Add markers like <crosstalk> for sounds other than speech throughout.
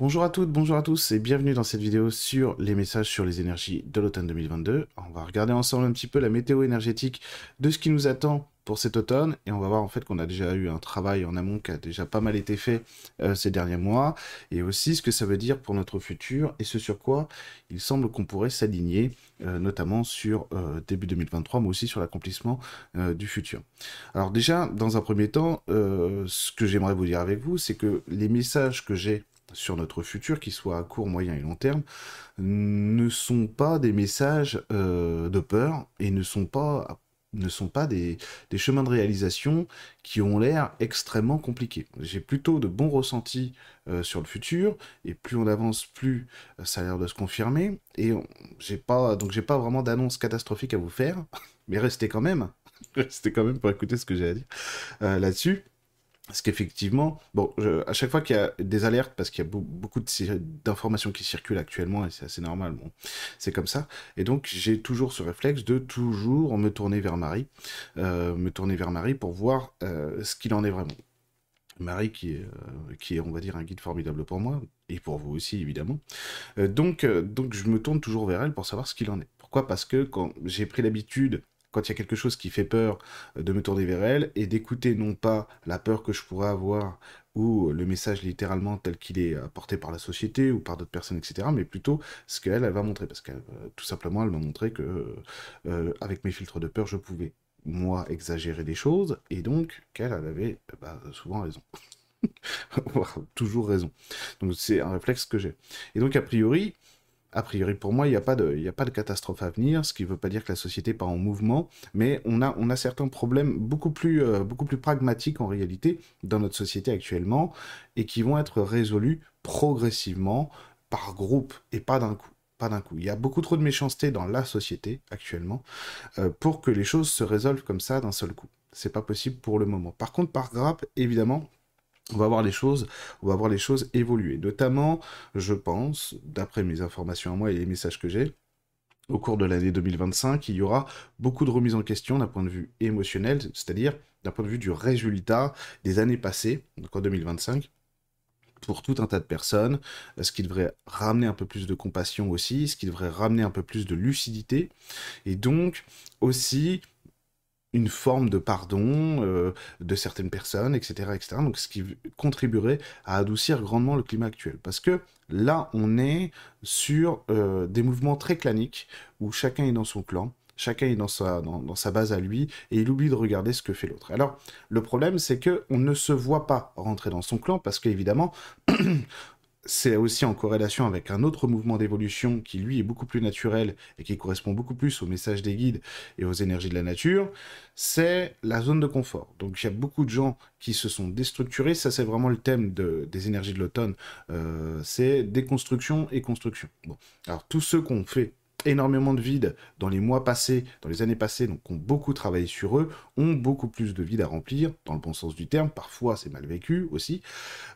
Bonjour à toutes, bonjour à tous et bienvenue dans cette vidéo sur les messages sur les énergies de l'automne 2022. On va regarder ensemble un petit peu la météo énergétique de ce qui nous attend pour cet automne et on va voir en fait qu'on a déjà eu un travail en amont qui a déjà pas mal été fait euh, ces derniers mois et aussi ce que ça veut dire pour notre futur et ce sur quoi il semble qu'on pourrait s'aligner euh, notamment sur euh, début 2023 mais aussi sur l'accomplissement du futur. Alors déjà dans un premier temps ce que j'aimerais vous dire avec vous c'est que les messages que j'ai sur notre futur, qu'il soit à court, moyen et long terme, ne sont pas des messages euh, de peur et ne sont pas ne sont pas des, chemins de réalisation qui ont l'air extrêmement compliqués. J'ai plutôt de bons ressentis euh, sur le futur, et plus on avance, plus euh, ça a l'air de se confirmer, et j'ai pas, donc j'ai pas vraiment d'annonce catastrophique à vous faire, <laughs> mais restez quand même, <laughs> restez quand même pour écouter ce que j'ai à dire là-dessus. Parce qu'effectivement, bon, à chaque fois qu'il y a des alertes, parce qu'il y a beaucoup d'informations qui circulent actuellement, et c'est assez normal, c'est comme ça. Et donc, j'ai toujours ce réflexe de toujours me tourner vers Marie, euh, me tourner vers Marie pour voir euh, ce qu'il en est vraiment. Marie qui est, euh, qui est, on va dire, un guide formidable pour moi, et pour vous aussi, évidemment. donc, donc, je me tourne toujours vers elle pour savoir ce qu'il en est. Pourquoi? Parce que quand j'ai pris l'habitude quand il y a quelque chose qui fait peur, euh, de me tourner vers elle et d'écouter non pas la peur que je pourrais avoir ou le message littéralement tel qu'il est apporté par la société ou par d'autres personnes, etc., mais plutôt ce qu'elle, elle va montrer. Parce que euh, tout simplement, elle m'a montré que euh, avec mes filtres de peur, je pouvais, moi, exagérer des choses et donc qu'elle, elle avait bah, souvent raison. <laughs> toujours raison. Donc c'est un réflexe que j'ai. Et donc a priori, a priori, pour moi, il n'y a, pas de, catastrophe à venir, ce qui ne veut pas dire que la société part en mouvement, mais on a, certains problèmes beaucoup plus, euh, beaucoup plus pragmatiques en réalité dans notre société actuellement, et qui vont être résolus progressivement, par groupe, et pas d'un coup. Pas d'un coup. Il y a beaucoup trop de méchanceté dans la société actuellement euh, pour que les choses se résolvent comme ça d'un seul coup. C'est pas possible pour le moment. Par contre, par grappe, évidemment, on va voir les choses, on va voir les choses évoluer. Notamment, je pense, d'après mes informations à moi et les messages que j'ai, au cours de l'année 2025, il y aura beaucoup de remises en question d'un point de vue émotionnel, c'est-à-dire d'un point de vue du résultat des années passées, donc en 2025 pour tout un tas de personnes, ce qui devrait ramener un peu plus de compassion aussi, ce qui devrait ramener un peu plus de lucidité, et donc aussi une forme de pardon euh, de certaines personnes, etc., etc. Donc, ce qui contribuerait à adoucir grandement le climat actuel. Parce que là, on est sur euh, des mouvements très claniques où chacun est dans son clan, chacun est dans sa, dans, sa base à lui, et il oublie de regarder ce que fait l'autre. Alors, le problème, c'est que on ne se voit pas rentrer dans son clan, parce qu'évidemment, <clears throat> c'est aussi en corrélation avec un autre mouvement d'évolution qui lui est beaucoup plus naturel et qui correspond beaucoup plus au message des guides et aux énergies de la nature, c'est la zone de confort. Donc il y a beaucoup de gens qui se sont déstructurés, ça c'est vraiment le thème des énergies de l'automne, euh, c'est déconstruction et construction. Alors tous ceux qu'on fait énormément de vide dans les mois passés, dans les années passées, donc ont beaucoup travaillé sur eux, ont beaucoup plus de vide à remplir, dans le bon sens du terme, parfois c'est mal vécu aussi,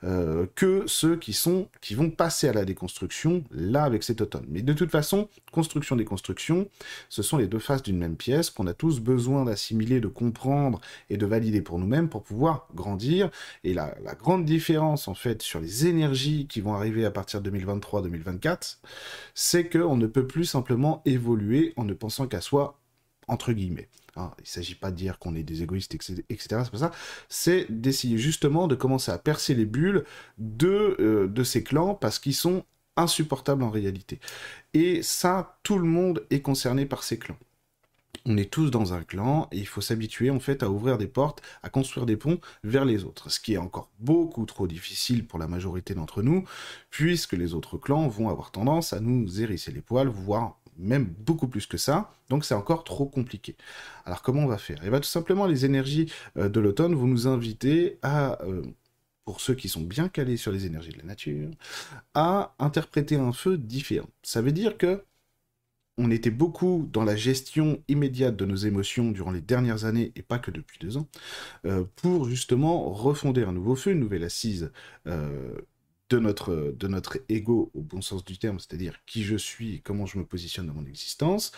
euh, que ceux qui sont, qui vont passer à la déconstruction, là, avec cet automne. Mais de toute façon, construction, déconstruction, ce sont les deux faces d'une même pièce qu'on a tous besoin d'assimiler, de comprendre et de valider pour nous-mêmes pour pouvoir grandir. Et la, la grande différence, en fait, sur les énergies qui vont arriver à partir de 2023-2024, c'est qu'on ne peut plus simplement évoluer en ne pensant qu'à soi, entre guillemets. Hein, il ne s'agit pas de dire qu'on est des égoïstes, etc. C'est pas ça. C'est d'essayer justement de commencer à percer les bulles de, euh, de ces clans parce qu'ils sont insupportables en réalité. Et ça, tout le monde est concerné par ces clans on est tous dans un clan et il faut s'habituer en fait à ouvrir des portes, à construire des ponts vers les autres, ce qui est encore beaucoup trop difficile pour la majorité d'entre nous, puisque les autres clans vont avoir tendance à nous hérisser les poils, voire même beaucoup plus que ça, donc c'est encore trop compliqué. Alors comment on va faire? Eh bien tout simplement les énergies euh, de l'automne vont nous inviter à... Euh, pour ceux qui sont bien calés sur les énergies de la nature, à interpréter un feu différent. Ça veut dire que on était beaucoup dans la gestion immédiate de nos émotions durant les dernières années, et pas que depuis deux ans, euh, pour justement refonder un nouveau feu, une nouvelle assise de notre, de notre ego au bon sens du terme, c'est-à-dire qui je suis et comment je me positionne dans mon existence.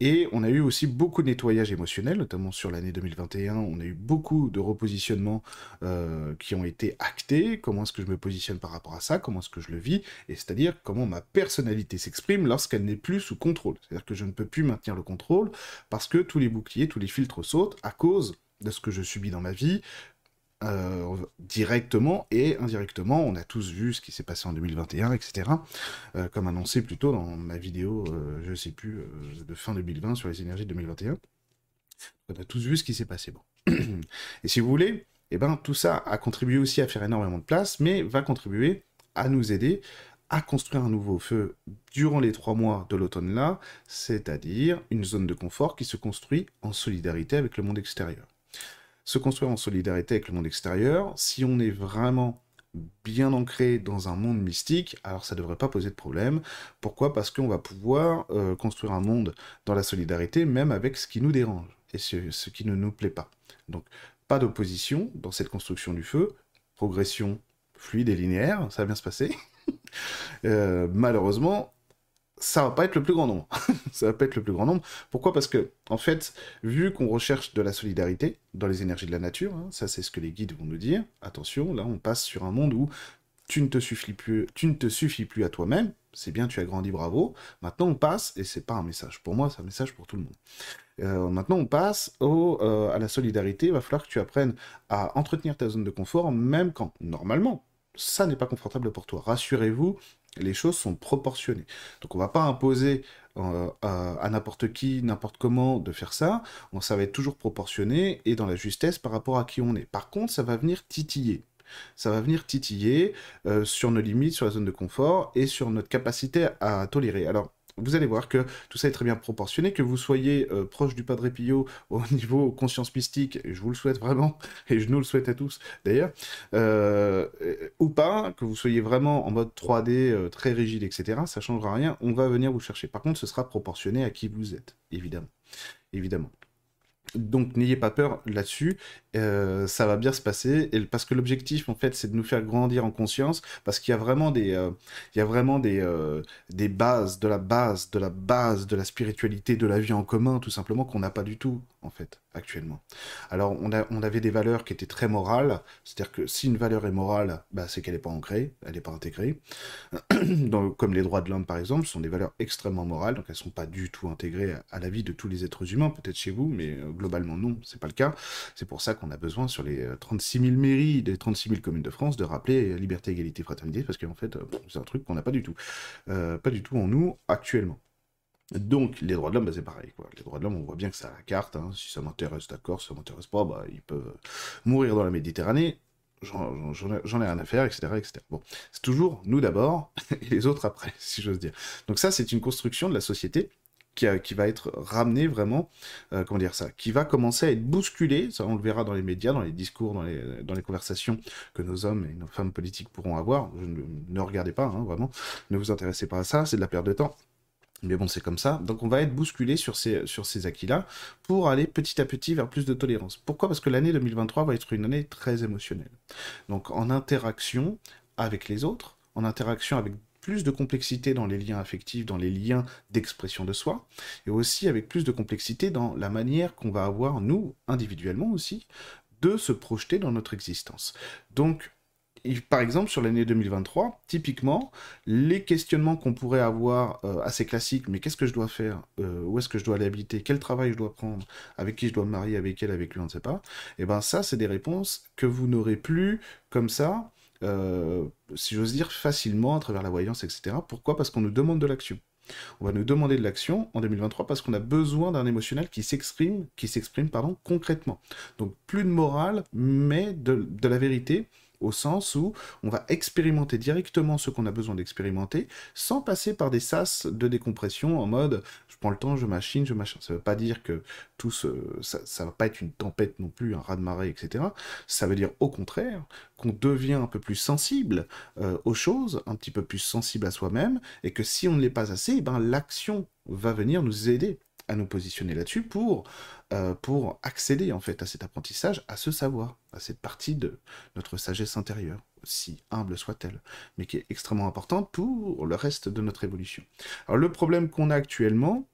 Et on a eu aussi beaucoup de nettoyage émotionnel, notamment sur l'année 2021. On a eu beaucoup de repositionnements euh, qui ont été actés. Comment est-ce que je me positionne par rapport à ça? Comment est-ce que je le vis? Et c'est-à-dire comment ma personnalité s'exprime lorsqu'elle n'est plus sous contrôle. C'est-à-dire que je ne peux plus maintenir le contrôle parce que tous les boucliers, tous les filtres sautent à cause de ce que je subis dans ma vie, euh, directement et indirectement. On a tous vu ce qui s'est passé en 2021, etc. Euh, comme annoncé plus tôt dans ma vidéo, euh, je sais plus, de fin 2020 sur les énergies 2021. On a tous vu ce qui s'est passé. Bon. <clears throat> et si vous voulez, eh ben, tout ça a contribué aussi à faire énormément de place, mais va contribuer à nous aider à construire un nouveau feu durant les trois mois de l'automne là, c'est-à-dire une zone de confort qui se construit en solidarité avec le monde extérieur se construire en solidarité avec le monde extérieur, si on est vraiment bien ancré dans un monde mystique, alors ça ne devrait pas poser de problème. Pourquoi? Parce qu'on va pouvoir euh, construire un monde dans la solidarité, même avec ce qui nous dérange et ce, qui ne nous plaît pas. Donc, pas d'opposition dans cette construction du feu, progression fluide et linéaire, ça va bien se passer. <laughs> Euh, malheureusement, ça va pas être le plus grand nombre. <laughs> ça va pas être le plus grand nombre. Pourquoi? Parce que, en fait, vu qu'on recherche de la solidarité dans les énergies de la nature, hein, ça c'est ce que les guides vont nous dire, attention, là on passe sur un monde où tu ne te suffis plus, tu ne te suffis plus à toi-même, c'est bien, tu as grandi, bravo. Maintenant on passe, et c'est pas un message pour moi, c'est un message pour tout le monde. Euh, maintenant on passe au, euh, à la solidarité, il va falloir que tu apprennes à entretenir ta zone de confort, même quand, normalement, ça n'est pas confortable pour toi. Rassurez-vous, les choses sont proportionnées. Donc on va pas imposer euh, à, n'importe qui, n'importe comment de faire ça. ça va être toujours proportionné et dans la justesse par rapport à qui on est. Par contre, ça va venir titiller. Ça va venir titiller euh, sur nos limites, sur la zone de confort et sur notre capacité à tolérer. Alors, vous allez voir que tout ça est très bien proportionné, que vous soyez euh, proche du Padre Pio au <laughs> niveau conscience mystique, et je vous le souhaite vraiment, <laughs> et je nous le souhaite à tous d'ailleurs, euh, ou pas, que vous soyez vraiment en mode 3D euh, très rigide, etc., ça changera rien, on va venir vous chercher. Par contre, ce sera proportionné à qui vous êtes, évidemment. Évidemment. Donc n'ayez pas peur là-dessus, euh, ça va bien se passer, parce que l'objectif en fait c'est de nous faire grandir en conscience, parce qu'il y a vraiment des, euh, il y a vraiment euh, des bases, de la base, de la base de la spiritualité, de la vie en commun tout simplement qu'on n'a pas du tout en fait actuellement. Alors on, avait des valeurs qui étaient très morales, c'est-à-dire que si une valeur est morale, bah, c'est qu'elle n'est pas ancrée, elle n'est pas intégrée. <clears throat> Comme les droits de l'homme par exemple, sont des valeurs extrêmement morales, donc elles ne sont pas du tout intégrées à, la vie de tous les êtres humains, peut-être chez vous, mais globalement non, c'est pas le cas. C'est pour ça qu'on a besoin sur les 36 euh, 000 mairies des 36 000 communes de France de rappeler liberté, égalité, fraternité, parce qu'en fait, euh, c'est un truc qu'on n'a pas du tout. Euh, pas du tout en nous actuellement. Donc, les droits de l'homme, bah, c'est pareil. Les droits de l'homme, on voit bien que c'est à la carte. Hein. Si ça m'intéresse, d'accord. Si ça m'intéresse pas, bah, ils peuvent mourir dans la Méditerranée. J'en ai rien à faire, etc. etc. Bon, c'est toujours nous d'abord <laughs> et les autres après, si j'ose dire. Donc ça, c'est une construction de la société qui, va être ramené vraiment, euh, comment dire ça, qui va commencer à être bousculé, ça on le verra dans les médias, dans les discours, dans les, dans les conversations que nos hommes et nos femmes politiques pourront avoir. ne, regardez pas, hein, vraiment, ne vous intéressez pas à ça, c'est de la perte de temps. Mais bon, c'est comme ça. Donc on va être bousculé sur ces, sur acquis-là pour aller petit à petit vers plus de tolérance. Pourquoi? Parce que l'année 2023 va être une année très émotionnelle. Donc en interaction avec les autres, en interaction avec plus de complexité dans les liens affectifs, dans les liens d'expression de soi, et aussi avec plus de complexité dans la manière qu'on va avoir, nous, individuellement aussi, de se projeter dans notre existence. Donc, par exemple, sur l'année 2023, typiquement, les questionnements qu'on pourrait avoir euh, assez classiques, mais qu'est-ce que je dois faire euh, Où est-ce que je dois aller habiter Quel travail je dois prendre Avec qui je dois me marier Avec elle Avec lui On ne sait pas. Et eh bien ça, c'est des réponses que vous n'aurez plus comme ça euh, si j'ose dire, facilement à travers la voyance, etc. Pourquoi? Parce qu'on nous demande de l'action. On va nous demander de l'action en 2023 parce qu'on a besoin d'un émotionnel qui s'exprime, qui s'exprime pardon, concrètement. Donc plus de morale, mais de, de la vérité, au sens où on va expérimenter directement ce qu'on a besoin d'expérimenter, sans passer par des sas de décompression en mode je prends le temps, je machine, je machin. Ça veut pas dire que tout ça, ça va pas être une tempête non plus, un raz-de-marée, etc. Ça veut dire au contraire qu'on devient un peu plus sensible euh, aux choses, un petit peu plus sensible à soi-même, et que si on ne l'est pas assez, eh ben l'action va venir nous aider à nous positionner là-dessus pour, euh, pour accéder en fait à cet apprentissage, à ce savoir, à cette partie de notre sagesse intérieure, si humble soit-elle, mais qui est extrêmement importante pour le reste de notre évolution. Alors le problème qu'on a actuellement,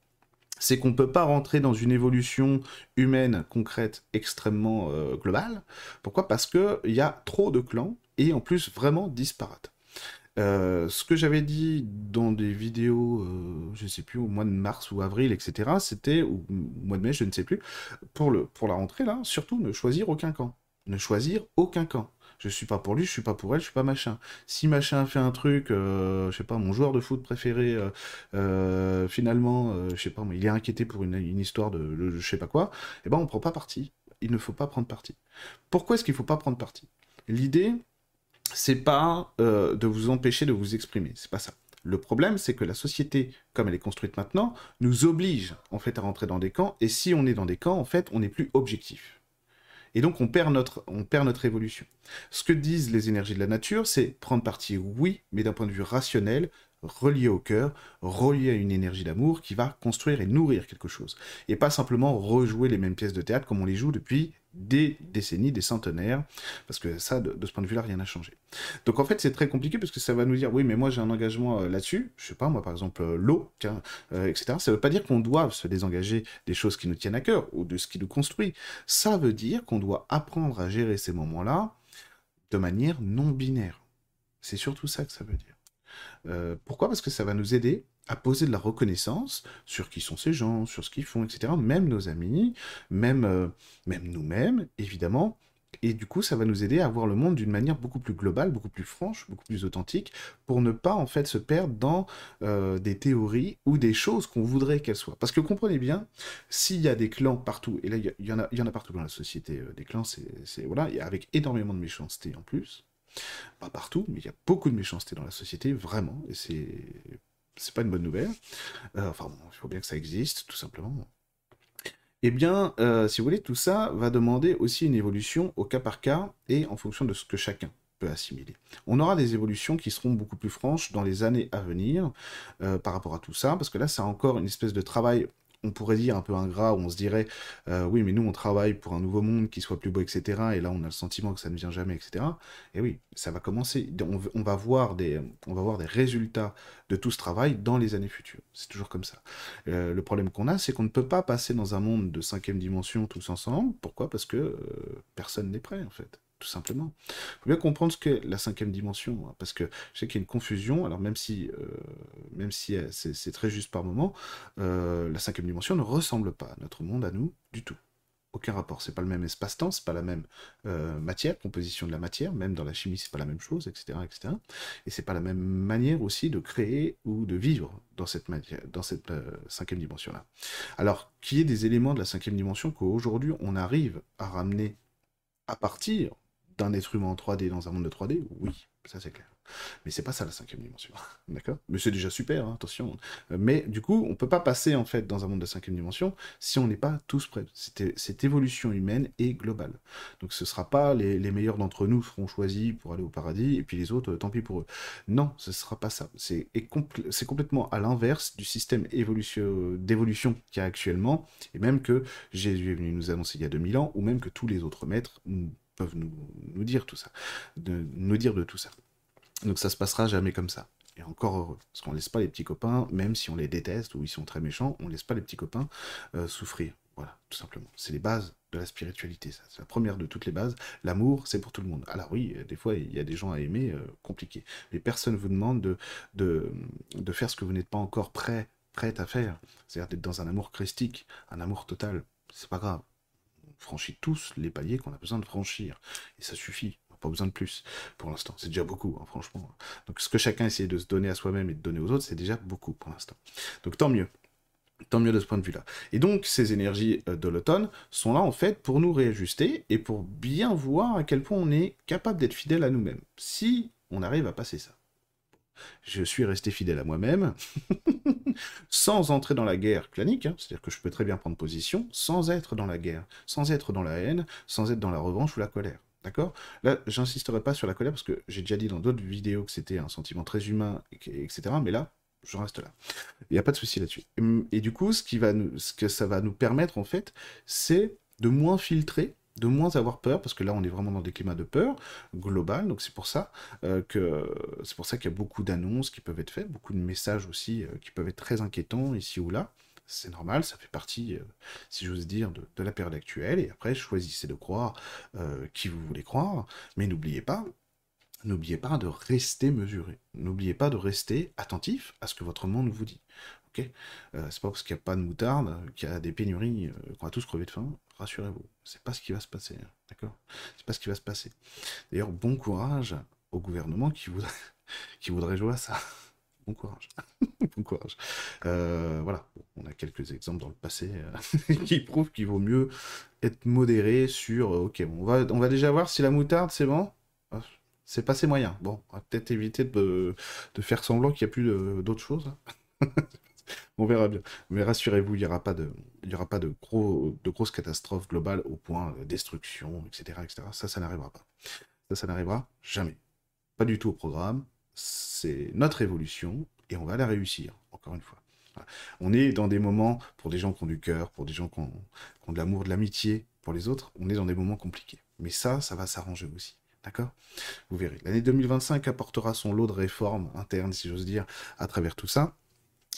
c'est qu'on ne peut pas rentrer dans une évolution humaine concrète extrêmement euh, globale. Pourquoi? Parce qu'il y a trop de clans, et en plus vraiment disparates. Euh, ce que j'avais dit dans des vidéos, euh, je ne sais plus, au mois de mars ou avril, etc., c'était, au mois de mai, je ne sais plus, pour, la rentrée, là, surtout ne choisir aucun camp. Ne choisir aucun camp. Je suis pas pour lui, je suis pas pour elle, je suis pas machin. Si machin fait un truc, euh, je sais pas, mon joueur de foot préféré, finalement, je sais pas, il est inquiété pour une, histoire de, de, je sais pas quoi, eh ben on prend pas parti. Il ne faut pas prendre parti. Pourquoi est-ce qu'il faut pas prendre parti? L'idée, c'est pas euh, de vous empêcher de vous exprimer, c'est pas ça. Le problème, c'est que la société, comme elle est construite maintenant, nous oblige en fait à rentrer dans des camps, et si on est dans des camps, en fait, on n'est plus objectif. Et donc on perd notre, on perd notre évolution. Ce que disent les énergies de la nature, c'est prendre parti, oui, mais d'un point de vue rationnel, relié au cœur, relié à une énergie d'amour qui va construire et nourrir quelque chose. Et pas simplement rejouer les mêmes pièces de théâtre comme on les joue depuis des décennies, des centenaires, parce que ça, de, ce point de vue-là, rien n'a changé. Donc en fait, c'est très compliqué parce que ça va nous dire, oui, mais moi j'ai un engagement euh, là-dessus, je sais pas, moi par exemple, euh, l'eau, euh, etc. Ça veut pas dire qu'on doit se désengager des choses qui nous tiennent à cœur ou de ce qui nous construit. Ça veut dire qu'on doit apprendre à gérer ces moments-là de manière non binaire. C'est surtout ça que ça veut dire. Euh, pourquoi? Parce que ça va nous aider à poser de la reconnaissance sur qui sont ces gens, sur ce qu'ils font, etc. Même nos amis, même, euh, même nous-mêmes, évidemment. Et du coup, ça va nous aider à voir le monde d'une manière beaucoup plus globale, beaucoup plus franche, beaucoup plus authentique, pour ne pas en fait se perdre dans euh, des théories ou des choses qu'on voudrait qu'elles soient. Parce que comprenez bien, s'il y a des clans partout, et là il y, en a, y en a partout dans la société, des clans, c'est voilà, avec énormément de méchanceté en plus. Pas partout, mais il y a beaucoup de méchanceté dans la société, vraiment, et c'est c'est pas une bonne nouvelle. Euh, enfin, il faut bien que ça existe, tout simplement. Eh bien, euh, si vous voulez, tout ça va demander aussi une évolution au cas par cas et en fonction de ce que chacun peut assimiler. On aura des évolutions qui seront beaucoup plus franches dans les années à venir euh, par rapport à tout ça, parce que là, c'est encore une espèce de travail on pourrait dire un peu ingrat, où on se dirait euh, oui, mais nous on travaille pour un nouveau monde qui soit plus beau, etc. Et là on a le sentiment que ça ne vient jamais, etc. Et oui, ça va commencer. On, va voir des, on va voir des résultats de tout ce travail dans les années futures. C'est toujours comme ça. Euh, le problème qu'on a, c'est qu'on ne peut pas passer dans un monde de cinquième dimension tous ensemble. Pourquoi? Parce que euh, personne n'est prêt en fait tout simplement. Il faut bien comprendre ce qu'est la cinquième dimension, hein, parce que je sais qu'il y a une confusion, alors même si, euh, même si euh, c'est très juste par moment, euh, la cinquième dimension ne ressemble pas à notre monde, à nous, du tout. Aucun rapport, c'est pas le même espace-temps, c'est pas la même matière, composition de la matière, même dans la chimie c'est pas la même chose, etc. etc. Et c'est pas la même manière aussi de créer ou de vivre dans cette, dans cette cinquième dimension-là. Alors, qu'il y ait des éléments de la cinquième dimension qu'aujourd'hui on arrive à ramener à partir d'un être humain en 3D dans un monde de 3D, oui, ça c'est clair. Mais c'est pas ça la cinquième dimension, <laughs> d'accord? Mais c'est déjà super, hein, attention. Mais du coup, on peut pas passer en fait dans un monde de cinquième dimension si on n'est pas tous prêts. Cette évolution humaine est globale. Donc ce sera pas les, meilleurs d'entre nous seront choisis pour aller au paradis et puis les autres, tant pis pour eux. Non, ce sera pas ça. C'est complètement à l'inverse du système d'évolution qu'il y a actuellement et même que Jésus est venu nous annoncer il y a 2000 ans ou même que tous les autres maîtres peuvent nous, nous dire tout ça, de, nous dire de tout ça. Donc ça se passera jamais comme ça. Et encore heureux, parce qu'on laisse pas les petits copains, même si on les déteste ou ils sont très méchants, on laisse pas les petits copains euh, souffrir. Voilà, tout simplement. C'est les bases de la spiritualité, ça. C'est la première de toutes les bases. L'amour, c'est pour tout le monde. Alors oui, des fois, il y a des gens à aimer, euh, compliqué. Mais personne ne vous demande de, de, de faire ce que vous n'êtes pas encore prêt, prête à faire. C'est-à-dire d'être dans un amour christique, un amour total. C'est pas grave franchit tous les paliers qu'on a besoin de franchir. Et ça suffit. On n'a pas besoin de plus pour l'instant. C'est déjà beaucoup, hein, franchement. Donc ce que chacun essaie de se donner à soi-même et de donner aux autres, c'est déjà beaucoup pour l'instant. Donc tant mieux. Tant mieux de ce point de vue-là. Et donc, ces énergies euh, de l'automne sont là, en fait, pour nous réajuster et pour bien voir à quel point on est capable d'être fidèle à nous-mêmes. Si on arrive à passer ça je suis resté fidèle à moi-même, <laughs> sans entrer dans la guerre clanique, hein. c'est-à-dire que je peux très bien prendre position, sans être dans la guerre, sans être dans la haine, sans être dans la revanche ou la colère. D'accord? Là, j'insisterai pas sur la colère parce que j'ai déjà dit dans d'autres vidéos que c'était un sentiment très humain, etc. Mais là, je reste là. Il n'y a pas de souci là-dessus. Et, du coup, ce, qui va ce que ça va nous permettre, en fait, c'est de moins filtrer de moins avoir peur, parce que là on est vraiment dans des climats de peur global, donc c'est pour ça euh, que c'est pour ça qu'il y a beaucoup d'annonces qui peuvent être faites, beaucoup de messages aussi euh, qui peuvent être très inquiétants ici ou là. C'est normal, ça fait partie, euh, si j'ose dire, de, de, la période actuelle. Et après, choisissez de croire qui vous voulez croire, mais n'oubliez pas, n'oubliez pas de rester mesuré. N'oubliez pas de rester attentif à ce que votre monde vous dit. Ok? C'est pas parce qu'il n'y a pas de moutarde qu'il y a des pénuries, qu'on va tous crever de faim rassurez-vous, c'est pas ce qui va se passer, hein, d'accord? C'est pas ce qui va se passer. D'ailleurs, bon courage au gouvernement qui voudrait, <laughs> qui jouer à ça. <laughs> Bon courage. <laughs> bon courage. Euh, voilà, on a quelques exemples dans le passé euh, qui prouvent qu'il vaut mieux être modéré sur. Euh, ok, on va déjà voir si la moutarde c'est bon? C'est passé moyen. Bon, on va peut-être éviter de, faire semblant qu'il n'y a plus d'autres choses. <laughs> On verra bien. Mais rassurez-vous, il n'y aura pas, de, il y aura pas de, gros, de grosses catastrophes globales au point de destruction, etc. etc. Ça, ça n'arrivera pas. Ça, ça n'arrivera jamais. Pas du tout au programme. C'est notre évolution et on va la réussir, encore une fois. On est dans des moments, pour des gens qui ont du cœur, pour des gens qui ont de l'amour, de l'amitié pour les autres, on est dans des moments compliqués. Mais ça, ça va s'arranger aussi. D'accord? Vous verrez. L'année 2025 apportera son lot de réformes internes, si j'ose dire, à travers tout ça.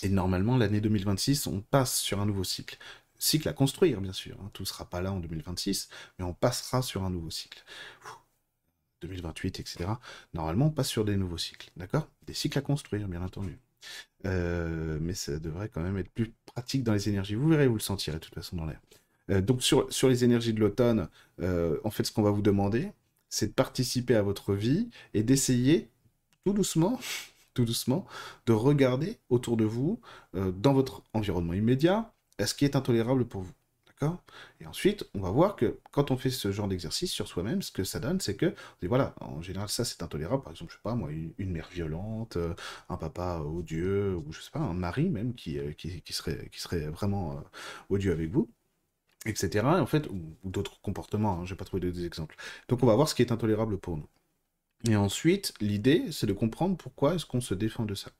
Et normalement, l'année 2026, on passe sur un nouveau cycle. Cycle à construire, bien sûr. Hein. Tout ne sera pas là en 2026, mais on passera sur un nouveau cycle. 2028, etc. Normalement, on passe sur des nouveaux cycles, d'accord? Des cycles à construire, bien entendu. Euh, mais ça devrait quand même être plus pratique dans les énergies. Vous verrez, vous le sentirez de toute façon dans l'air. Euh, donc sur, sur les énergies de l'automne, euh, en fait, ce qu'on va vous demander, c'est de participer à votre vie et d'essayer tout doucement <laughs> tout doucement, de regarder autour de vous, euh, dans votre environnement immédiat, ce qui est intolérable pour vous. Et ensuite, on va voir que quand on fait ce genre d'exercice sur soi-même, ce que ça donne, c'est que, voilà, en général, ça c'est intolérable. Par exemple, je sais pas, moi, une, mère violente, euh, un papa odieux, ou je sais pas, un mari même qui, euh, serait vraiment odieux avec vous etc. En fait, ou, d'autres comportements, hein, je n'ai pas trouvé d'autres exemples. Donc on va voir ce qui est intolérable pour nous. Et ensuite, l'idée, c'est de comprendre pourquoi est-ce qu'on se défend de ça.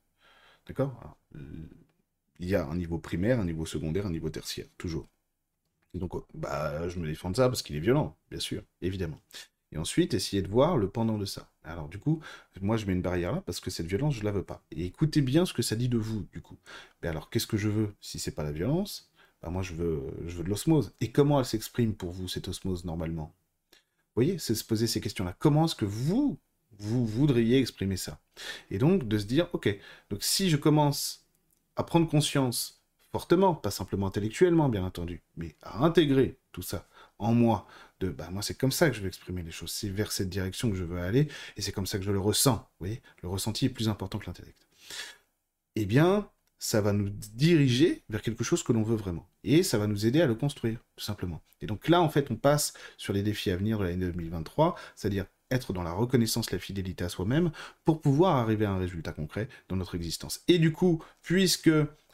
D'accord? Il y a un niveau primaire, un niveau secondaire, un niveau tertiaire, toujours. donc, bah, je me défends de ça parce qu'il est violent, bien sûr, évidemment. Et ensuite, essayer de voir le pendant de ça. Alors, du coup, moi, je mets une barrière là parce que cette violence, je la veux pas. Et écoutez bien ce que ça dit de vous, du coup. Mais alors, qu'est-ce que je veux si c'est pas la violence? Bah, moi, je veux, je veux de l'osmose. Et comment elle s'exprime pour vous, cette osmose, normalement? Vous voyez, c'est se poser ces questions-là. Comment est-ce que vous, vous voudriez exprimer ça? Et donc de se dire, ok, donc si je commence à prendre conscience fortement, pas simplement intellectuellement bien entendu, mais à intégrer tout ça en moi, de bah moi c'est comme ça que je veux exprimer les choses, c'est vers cette direction que je veux aller, et c'est comme ça que je le ressens, vous voyez, le ressenti est plus important que l'intellect. Eh bien, ça va nous diriger vers quelque chose que l'on veut vraiment. Et ça va nous aider à le construire, tout simplement. Et donc là, en fait, on passe sur les défis à venir de l'année 2023, c'est-à-dire être dans la reconnaissance, la fidélité à soi-même, pour pouvoir arriver à un résultat concret dans notre existence. Et du coup, puisque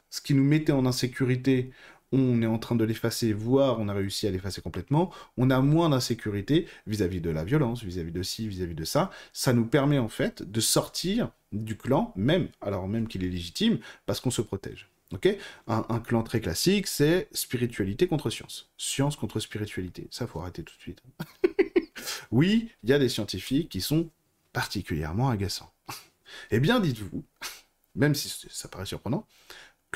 ce qui nous mettait en insécurité, on est en train de l'effacer, voire on a réussi à l'effacer complètement, on a moins d'insécurité vis-à-vis de la violence, vis-à-vis de ci, vis-à-vis de ça. Ça nous permet en fait de sortir du clan, même, alors même qu'il est légitime, parce qu'on se protège. Ok? Un, un, clan très classique, c'est spiritualité contre science. Science contre spiritualité. Ça, faut arrêter tout de suite. <laughs> Oui, il y a des scientifiques qui sont particulièrement agaçants. eh bien, dites-vous, même si ça paraît surprenant,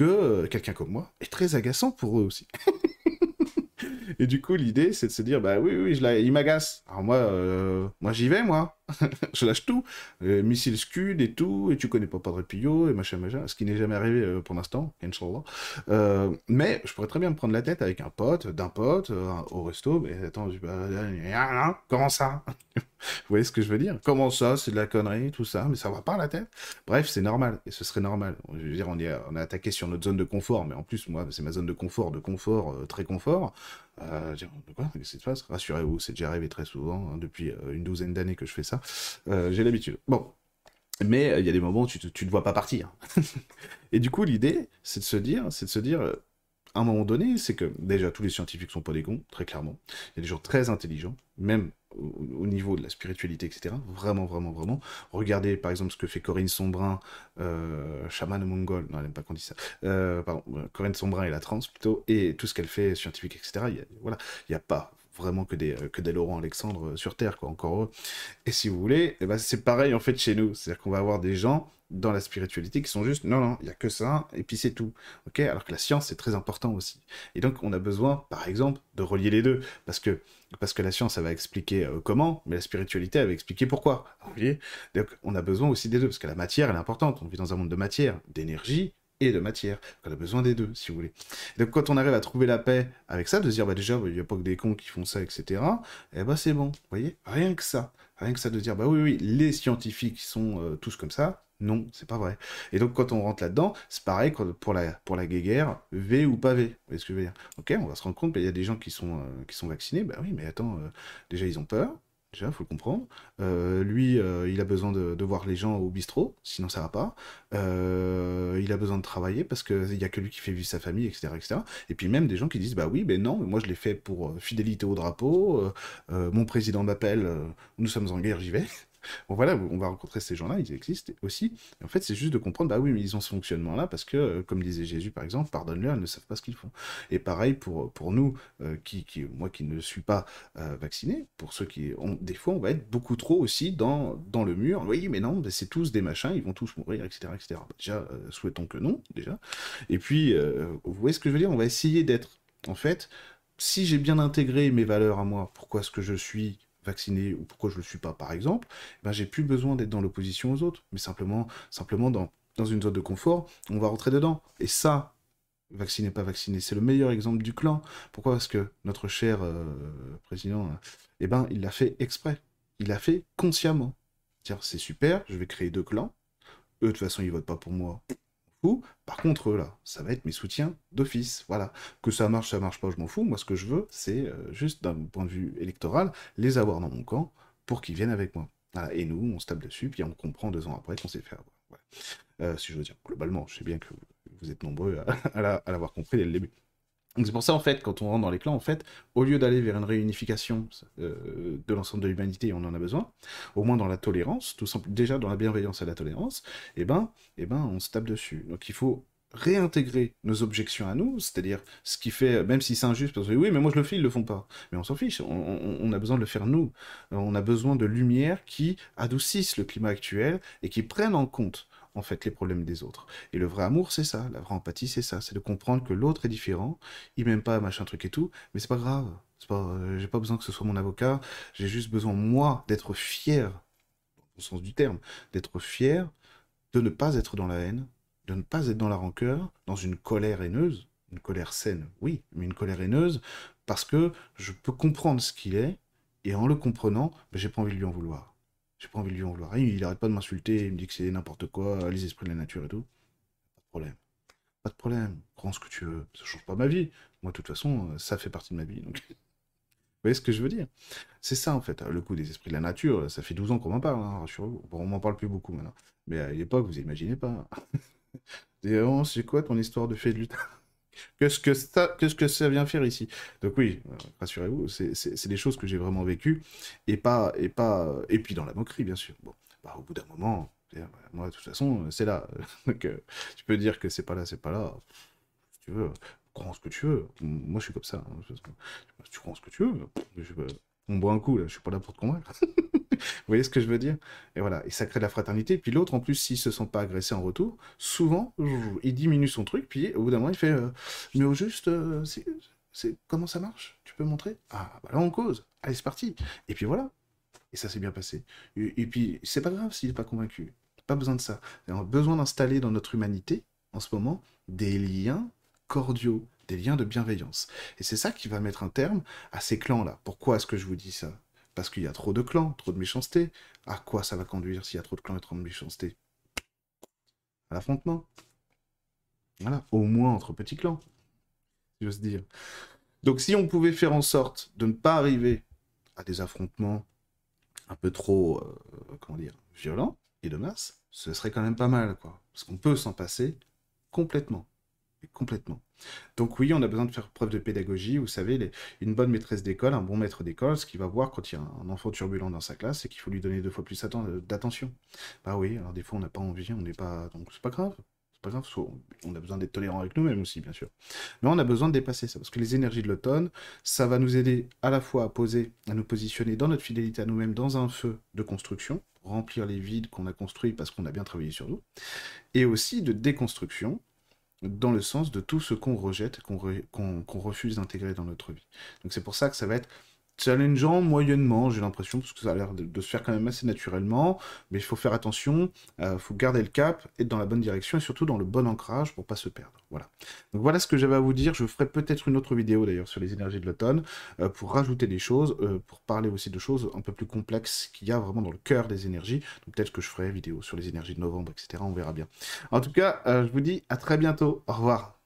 euh, quelqu'un comme moi est très agaçant pour eux aussi. <laughs> Et du coup, l'idée, c'est de se dire, bah oui, oui, je il m'agace. Alors moi, euh, moi j'y vais, moi. <laughs> je lâche tout. Euh, missile Scud et tout, et tu connais pas Padre Pio, et machin, machin. Ce qui n'est jamais arrivé euh, pour l'instant, Inch'Allah. Euh, mais je pourrais très bien me prendre la tête avec un pote, d'un pote, au resto. Mais attends, je, bah, comment ça? <laughs> Vous voyez ce que je veux dire? Comment ça C'est de la connerie, tout ça, mais ça va pas la tête? Bref, c'est normal, et ce serait normal. Je veux dire, on est, on est attaqué sur notre zone de confort, mais en plus, moi, c'est ma zone de confort, de confort, très confort. Euh, quoi? Qu'est-ce qui Rassurez-vous, c'est déjà arrivé très souvent, hein, depuis euh, une douzaine d'années que je fais ça. Euh, j'ai l'habitude. Bon. Mais euh, il y a des moments où tu, ne vois pas partir. <laughs> et du coup, l'idée, c'est de se dire, c'est de se dire, à un moment donné, c'est que déjà tous les scientifiques sont pas des cons, très clairement. Il y a des gens très intelligents, même au, niveau de la spiritualité, etc. Vraiment, vraiment, vraiment. Regardez par exemple ce que fait Corinne Sombrin, euh, chaman mongol, non, elle n'aime pas qu'on dise ça. Euh, pardon, Corinne Sombrin et la trans plutôt, et tout ce qu'elle fait scientifique, etc. Voilà, il n'y a pas vraiment que des, que des Laurent Alexandre sur Terre, quoi, encore eux. Et si vous voulez, eh ben, c'est pareil en fait chez nous. C'est-à-dire qu'on va avoir des gens dans la spiritualité qui sont juste non, non, il n'y a que ça, et puis c'est tout. ok? Alors que la science, c'est très important aussi. Et donc, on a besoin, par exemple, de relier les deux. Parce que, parce que la science, ça va expliquer euh, comment, mais la spiritualité, elle va expliquer pourquoi. Donc, on a besoin aussi des deux, parce que la matière, elle est importante. On vit dans un monde de matière, d'énergie, et de matière. On a besoin des deux, si vous voulez. Donc quand on arrive à trouver la paix avec ça, de se dire, bah déjà, il n'y a pas que des cons qui font ça, etc., eh ben c'est bon, vous voyez? Rien que ça. Rien que ça de dire, bah oui, oui, les scientifiques sont euh, tous comme ça, non, c'est pas vrai. Et donc, quand on rentre là-dedans, c'est pareil pour la, pour la guéguerre, V ou pas V. Vous voyez ce que je veux dire? Ok, on va se rendre compte, il y a des gens qui sont, euh, qui sont vaccinés. Bah oui, mais attends, euh, déjà, ils ont peur. Déjà, faut le comprendre. Euh, lui, il a besoin de, voir les gens au bistrot, sinon ça va pas. il a besoin de travailler parce qu'il n'y a que lui qui fait vivre sa famille, etc., etc. Et puis même des gens qui disent, bah oui, ben non, moi je l'ai fait pour fidélité au drapeau. mon président m'appelle, nous sommes en guerre, j'y vais. Bon voilà, on va rencontrer ces gens-là, ils existent aussi. en fait, c'est juste de comprendre, bah oui, mais ils ont ce fonctionnement-là parce que, euh, comme disait Jésus par exemple, pardonne-leur, ils ne savent pas ce qu'ils font. Et pareil pour, pour nous, euh, qui, qui, moi qui ne suis pas euh, vacciné, pour ceux qui ont, des fois, on va être beaucoup trop aussi dans, dans le mur. Oui, mais non, c'est tous des machins, ils vont tous mourir, etc. etc. Bah, déjà, souhaitons que non, déjà. Et puis, vous voyez ce que je veux dire? On va essayer d'être, en fait, si j'ai bien intégré mes valeurs à moi, pourquoi est-ce que je suis vacciné ou pourquoi je ne le suis pas, par exemple, eh ben, j'ai plus besoin d'être dans l'opposition aux autres, mais simplement, simplement dans, une zone de confort, on va rentrer dedans. Et ça, vacciné, pas vacciné, c'est le meilleur exemple du clan. Pourquoi? Parce que notre cher euh, président, eh ben, il l'a fait exprès. Il l'a fait consciemment. C'est super, je vais créer deux clans. Eux, de toute façon, ils votent pas pour moi. Par contre, là, ça va être mes soutiens d'office. Voilà. Que ça marche, ça marche pas, je m'en fous. Moi, ce que je veux, c'est euh, juste d'un point de vue électoral, les avoir dans mon camp pour qu'ils viennent avec moi. Et nous, on se tape dessus, puis on comprend deux ans après qu'on s'est fait. Euh, si je veux dire, globalement, je sais bien que vous êtes nombreux à <laughs> l'avoir compris dès le début. Donc c'est pour ça, en fait, quand on rentre dans les clans, en fait, au lieu d'aller vers une réunification euh, de l'ensemble de l'humanité, on en a besoin, au moins dans la tolérance, tout simplement, déjà dans la bienveillance et la tolérance, eh ben, eh ben, on se tape dessus. Donc il faut réintégrer nos objections à nous, c'est-à-dire ce qui fait, même si c'est injuste, parce que oui, mais moi je le fais, ils le font pas. Mais on s'en fiche, on, on, a besoin de le faire nous. On a besoin de lumière qui adoucissent le climat actuel et qui prennent en compte en fait les problèmes des autres. Et le vrai amour, c'est ça, la vraie empathie, c'est ça, c'est de comprendre que l'autre est différent, il m'aime pas, machin truc et tout, mais c'est pas grave. C'est pas, euh, j'ai pas besoin que ce soit mon avocat, j'ai juste besoin moi d'être fier, au sens du terme, d'être fier de ne pas être dans la haine, de ne pas être dans la rancœur, dans une colère haineuse, une colère saine, oui, mais une colère haineuse, parce que je peux comprendre ce qu'il est, et en le comprenant, ben, j'ai pas envie de lui en vouloir. J'ai pas envie de lui en vouloir. Il arrête pas de m'insulter, il me dit que c'est n'importe quoi, les esprits de la nature et tout. Pas de problème. Pas de problème. Prends ce que tu veux. Ça change pas ma vie. Moi, de toute façon, ça fait partie de ma vie. Donc... <laughs> Vous voyez ce que je veux dire? C'est ça, en fait. Le coup des esprits de la nature, ça fait 12 ans qu'on m'en parle, hein, rassurez-vous. Bon, on m'en parle plus beaucoup maintenant. Mais à l'époque, vous imaginez pas. <laughs> Oh, c'est quoi ton histoire de fée de lutte Qu'est-ce que ça, qu'est-ce que ça vient faire ici? Donc oui, euh, rassurez-vous, c'est des choses que j'ai vraiment vécues et pas et pas et puis dans la moquerie bien sûr. Bon, bah, au bout d'un moment, moi de toute façon c'est là. <laughs> Donc euh, tu peux dire que c'est pas là, c'est pas là. Tu veux, crois ce que tu veux. Moi je suis comme ça. Hein. Tu crois ce que tu veux. On boit un coup là, je suis pas là pour te convaincre. <laughs> Vous voyez ce que je veux dire? Et voilà, et ça crée de la fraternité. Puis l'autre, en plus, s'il se sent pas agressé en retour, souvent, il diminue son truc, puis au bout d'un moment, il fait euh, Mais au juste, euh, c'est comment ça marche? Tu peux montrer? Ah, bah là, on cause. Allez, c'est parti. Et puis voilà. Et ça s'est bien passé. Et, puis, c'est pas grave s'il n'est pas convaincu. Pas besoin de ça. On a besoin d'installer dans notre humanité, en ce moment, des liens cordiaux, des liens de bienveillance. Et c'est ça qui va mettre un terme à ces clans-là. Pourquoi est-ce que je vous dis ça? Parce qu'il y a trop de clans, trop de méchanceté. À quoi ça va conduire s'il y a trop de clans et trop de méchanceté? À l'affrontement. Voilà, au moins entre petits clans, si j'ose dire. Donc si on pouvait faire en sorte de ne pas arriver à des affrontements un peu trop, euh, comment dire, violents et de masse, ce serait quand même pas mal, quoi. Parce qu'on peut s'en passer complètement. Complètement. Donc oui, on a besoin de faire preuve de pédagogie. Vous savez, une bonne maîtresse d'école, un bon maître d'école, ce qu'il va voir quand il y a un enfant turbulent dans sa classe, c'est qu'il faut lui donner deux fois plus d'attention. Bah oui, alors des fois on n'a pas envie, on n'est pas... Donc c'est pas grave. C'est pas grave, on a besoin d'être tolérant avec nous-mêmes aussi, bien sûr. Mais on a besoin de dépasser ça, parce que les énergies de l'automne, ça va nous aider à la fois à poser, à nous positionner dans notre fidélité à nous-mêmes, dans un feu de construction, remplir les vides qu'on a construits parce qu'on a bien travaillé sur nous, et aussi de déconstruction, dans le sens de tout ce qu'on rejette, qu'on refuse d'intégrer dans notre vie. Donc c'est pour ça que ça va être challengeant moyennement, j'ai l'impression, parce que ça a l'air de, se faire quand même assez naturellement, mais il faut faire attention, il euh, faut garder le cap, être dans la bonne direction et surtout dans le bon ancrage pour pas se perdre. Voilà. Donc voilà ce que j'avais à vous dire. Je ferai peut-être une autre vidéo d'ailleurs sur les énergies de l'automne euh, pour rajouter des choses, euh, pour parler aussi de choses un peu plus complexes qu'il y a vraiment dans le cœur des énergies. Donc peut-être que je ferai vidéo sur les énergies de novembre, etc. On verra bien. En tout cas, je vous dis à très bientôt. Au revoir.